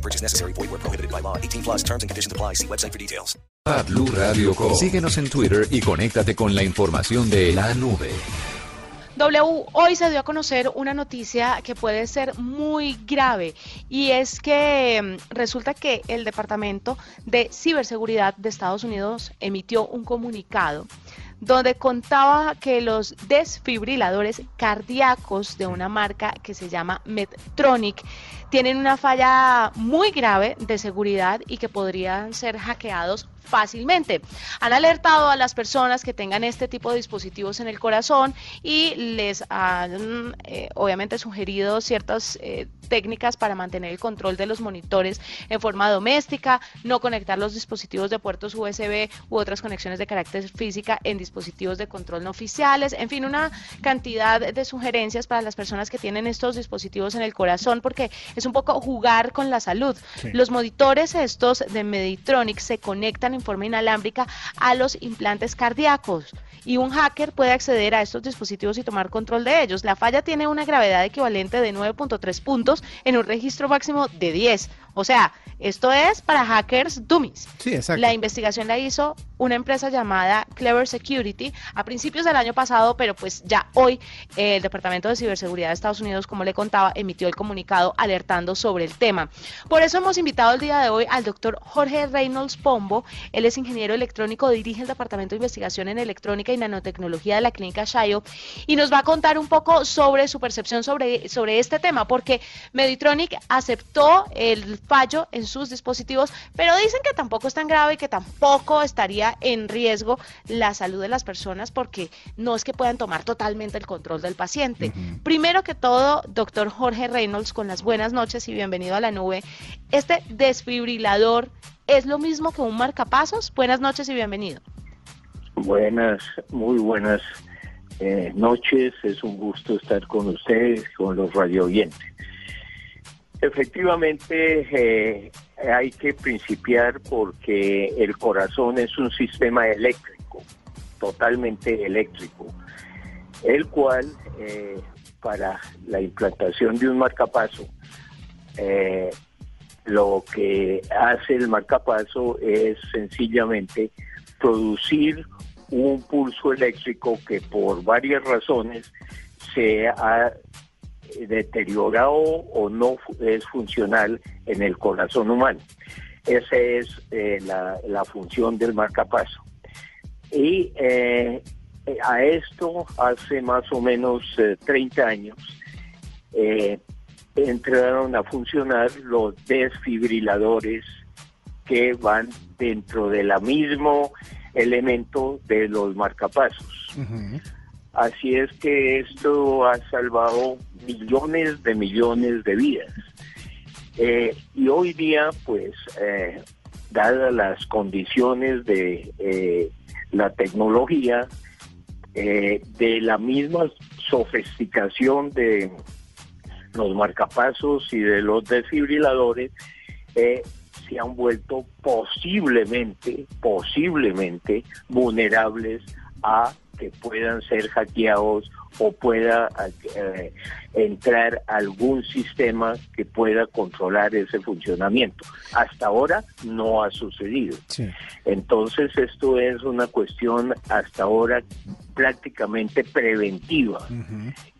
No purchase necessary. Void where prohibited by law. 18 plus terms and conditions apply. See website for details. Blue Radio Co. Síguenos en Twitter y conéctate con la información de la nube. W, hoy se dio a conocer una noticia que puede ser muy grave y es que mm, resulta que el Departamento de Ciberseguridad de Estados Unidos emitió un comunicado donde contaba que los desfibriladores cardíacos de una marca que se llama Medtronic tienen una falla muy grave de seguridad y que podrían ser hackeados fácilmente. Han alertado a las personas que tengan este tipo de dispositivos en el corazón y les han eh, obviamente sugerido ciertas eh, técnicas para mantener el control de los monitores en forma doméstica, no conectar los dispositivos de puertos USB u otras conexiones de carácter física en dispositivos de control no oficiales, en fin, una cantidad de sugerencias para las personas que tienen estos dispositivos en el corazón porque es un poco jugar con la salud. Los monitores estos de Meditronic se conectan en forma inalámbrica a los implantes cardíacos y un hacker puede acceder a estos dispositivos y tomar control de ellos. La falla tiene una gravedad equivalente de 9.3 puntos en un registro máximo de 10. O sea, esto es para hackers dummies. Sí, exacto. La investigación la hizo una empresa llamada Clever Security a principios del año pasado, pero pues ya hoy eh, el Departamento de Ciberseguridad de Estados Unidos, como le contaba, emitió el comunicado alertando sobre el tema. Por eso hemos invitado el día de hoy al doctor Jorge Reynolds Pombo. Él es ingeniero electrónico, dirige el Departamento de Investigación en Electrónica y Nanotecnología de la Clínica Shayo y nos va a contar un poco sobre su percepción sobre, sobre este tema, porque Meditronic aceptó el fallo en sus dispositivos, pero dicen que tampoco es tan grave y que tampoco estaría en riesgo la salud de las personas porque no es que puedan tomar totalmente el control del paciente. Primero que todo, doctor Jorge Reynolds, con las buenas noches y bienvenido a la nube. Este desfibrilador es lo mismo que un marcapasos. Buenas noches y bienvenido. Buenas, muy buenas eh, noches. Es un gusto estar con ustedes, con los radio oyentes. Efectivamente, eh, hay que principiar porque el corazón es un sistema eléctrico, totalmente eléctrico, el cual eh, para la implantación de un marcapaso, eh, lo que hace el marcapaso es sencillamente producir un pulso eléctrico que por varias razones se ha deteriorado o no es funcional en el corazón humano. Esa es eh, la, función del marcapaso. Y eh, a esto hace más o menos 30 eh, años entraron a funcionar los desfibriladores que van dentro del mismo elemento de los marcapasos. Así es que esto ha salvado millones de millones de vidas. Eh, y hoy día, pues, eh, dadas las condiciones de eh, la tecnología, de la misma sofisticación de los marcapasos y de los desfibriladores, se han vuelto posiblemente, posiblemente vulnerables a que puedan ser hackeados o pueda eh, entrar algún sistema que pueda controlar ese funcionamiento. Hasta ahora no ha sucedido. Entonces esto es una cuestión hasta ahora prácticamente preventiva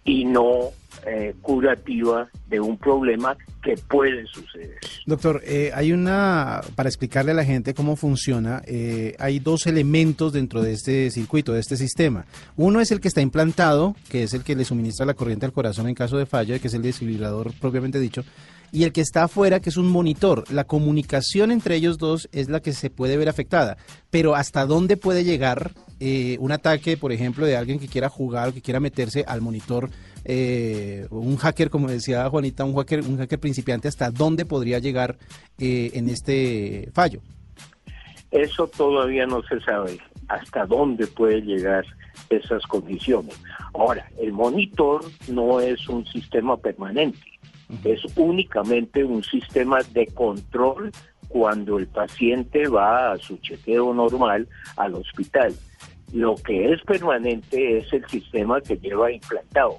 y no eh, curativa de un problema que puede suceder. Doctor, eh, hay una, para explicarle a la gente cómo funciona, eh, hay dos elementos dentro de este circuito, de este sistema. Uno es el que está implantado, que es el que le suministra la corriente al corazón en caso de fallo, que es el desfibrilador propiamente dicho, y el que está afuera, que es un monitor. La comunicación entre ellos dos es la que se puede ver afectada, pero ¿hasta dónde puede llegar eh, un ataque, por ejemplo, de alguien que quiera jugar o que quiera meterse al monitor? Eh, un hacker, como decía Juanita, un hacker, un hacker principiante, ¿hasta dónde podría llegar eh, en este fallo? Eso todavía no se sabe hasta dónde puede llegar esas condiciones. Ahora, el monitor no es un sistema permanente, es únicamente un sistema de control cuando el paciente va a su chequeo normal al hospital. Lo que es permanente es el sistema que lleva implantado.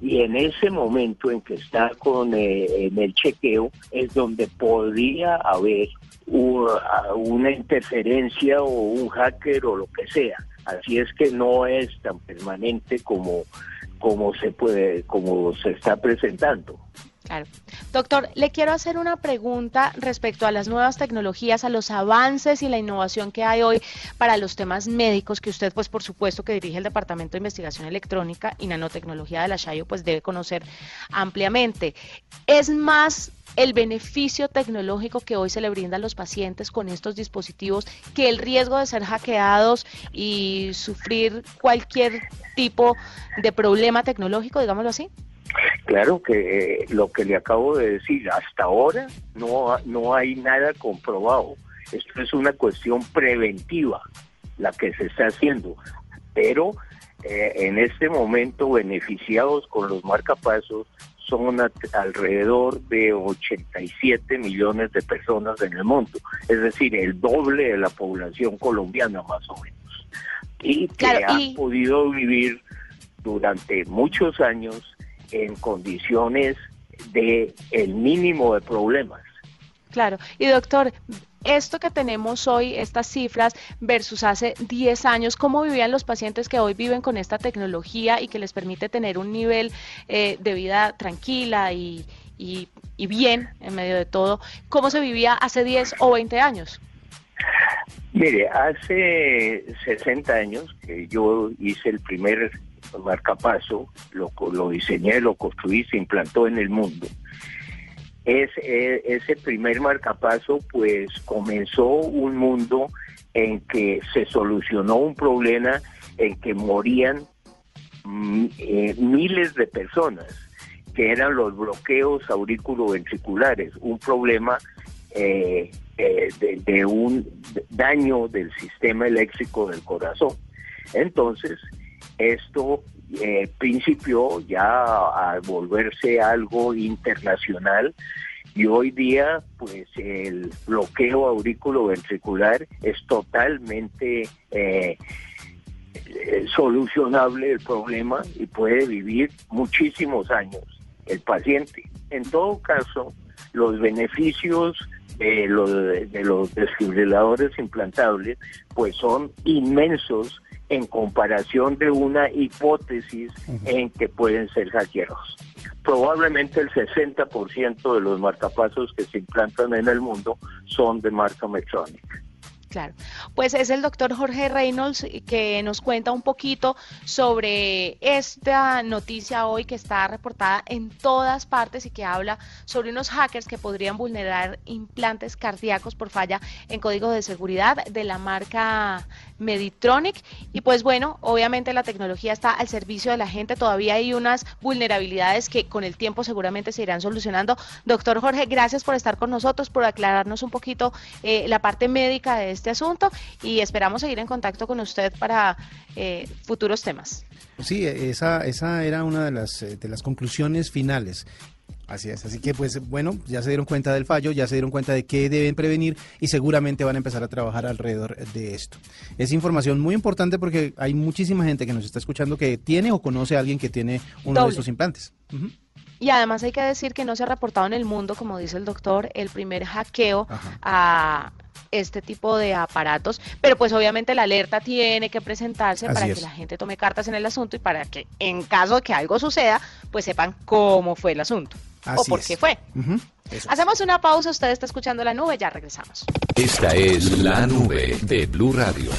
Y en ese momento en que está con eh, en el chequeo es donde podría haber una interferencia o un hacker o lo que sea. Así es que no es tan permanente como, como se puede, como se está presentando. Claro. Doctor, le quiero hacer una pregunta respecto a las nuevas tecnologías, a los avances y la innovación que hay hoy para los temas médicos que usted, pues por supuesto que dirige el Departamento de Investigación Electrónica y Nanotecnología de la Shayo, pues debe conocer ampliamente. ¿Es más el beneficio tecnológico que hoy se le brinda a los pacientes con estos dispositivos que el riesgo de ser hackeados y sufrir cualquier tipo de problema tecnológico, digámoslo así? Claro que eh, lo que le acabo de decir, hasta ahora no, no hay nada comprobado. Esto es una cuestión preventiva la que se está haciendo. Pero eh, en este momento beneficiados con los marcapasos son alrededor de 87 millones de personas en el mundo, es decir, el doble de la población colombiana más o menos, y que han podido vivir durante muchos años en condiciones de el mínimo de problemas. Claro, y doctor, esto que tenemos hoy, estas cifras versus hace 10 años, ¿cómo vivían los pacientes que hoy viven con esta tecnología y que les permite tener un nivel eh, de vida tranquila y, y, y, bien en medio de todo? ¿Cómo se vivía hace 10 o 20 años? Mire, hace 60 años que yo hice el primer marcapaso, lo, lo diseñé, lo construí, se implantó en el mundo. Es, eh, ese primer marcapaso pues comenzó un mundo en que se solucionó un problema en que morían mm, eh, miles de personas, que eran los bloqueos auriculoventriculares, un problema eh, de, un daño del sistema eléctrico del corazón. Entonces, esto eh, principió ya a volverse algo internacional y hoy día pues el bloqueo aurículo ventricular es totalmente eh, eh, solucionable el problema y puede vivir muchísimos años el paciente. En todo caso, los beneficios de los, de los desfibriladores implantables pues son inmensos en comparación de una hipótesis en que pueden ser hackeados. Probablemente el 60% de los marcapasos que se implantan en el mundo son de marca Medtronic. Claro, pues es el doctor Jorge Reynolds que nos cuenta un poquito sobre esta noticia hoy que está reportada en todas partes y que habla sobre unos hackers que podrían vulnerar implantes cardíacos por falla en código de seguridad de la marca Meditronic. Y pues bueno, obviamente la tecnología está al servicio de la gente, todavía hay unas vulnerabilidades que con el tiempo seguramente se irán solucionando. Doctor Jorge, gracias por estar con nosotros, por aclararnos un poquito eh, la parte médica de este asunto y esperamos seguir en contacto con usted para eh, futuros temas. Sí, esa, esa era una de las, eh, de las conclusiones finales. Así es, así que pues bueno, ya se dieron cuenta del fallo, ya se dieron cuenta de qué deben prevenir y seguramente van a empezar a trabajar alrededor de esto. Es información muy importante porque hay muchísima gente que nos está escuchando que tiene o conoce a alguien que tiene uno de estos implantes. Y además hay que decir que no se ha reportado en el mundo, como dice el doctor, el primer hackeo a este tipo de aparatos, pero pues obviamente la alerta tiene que presentarse para que la gente tome cartas en el asunto y para que en caso de que algo suceda, pues sepan cómo fue el asunto o por qué fue. Hacemos una pausa, usted está escuchando la nube, ya regresamos. Esta es la nube de Blue Radio.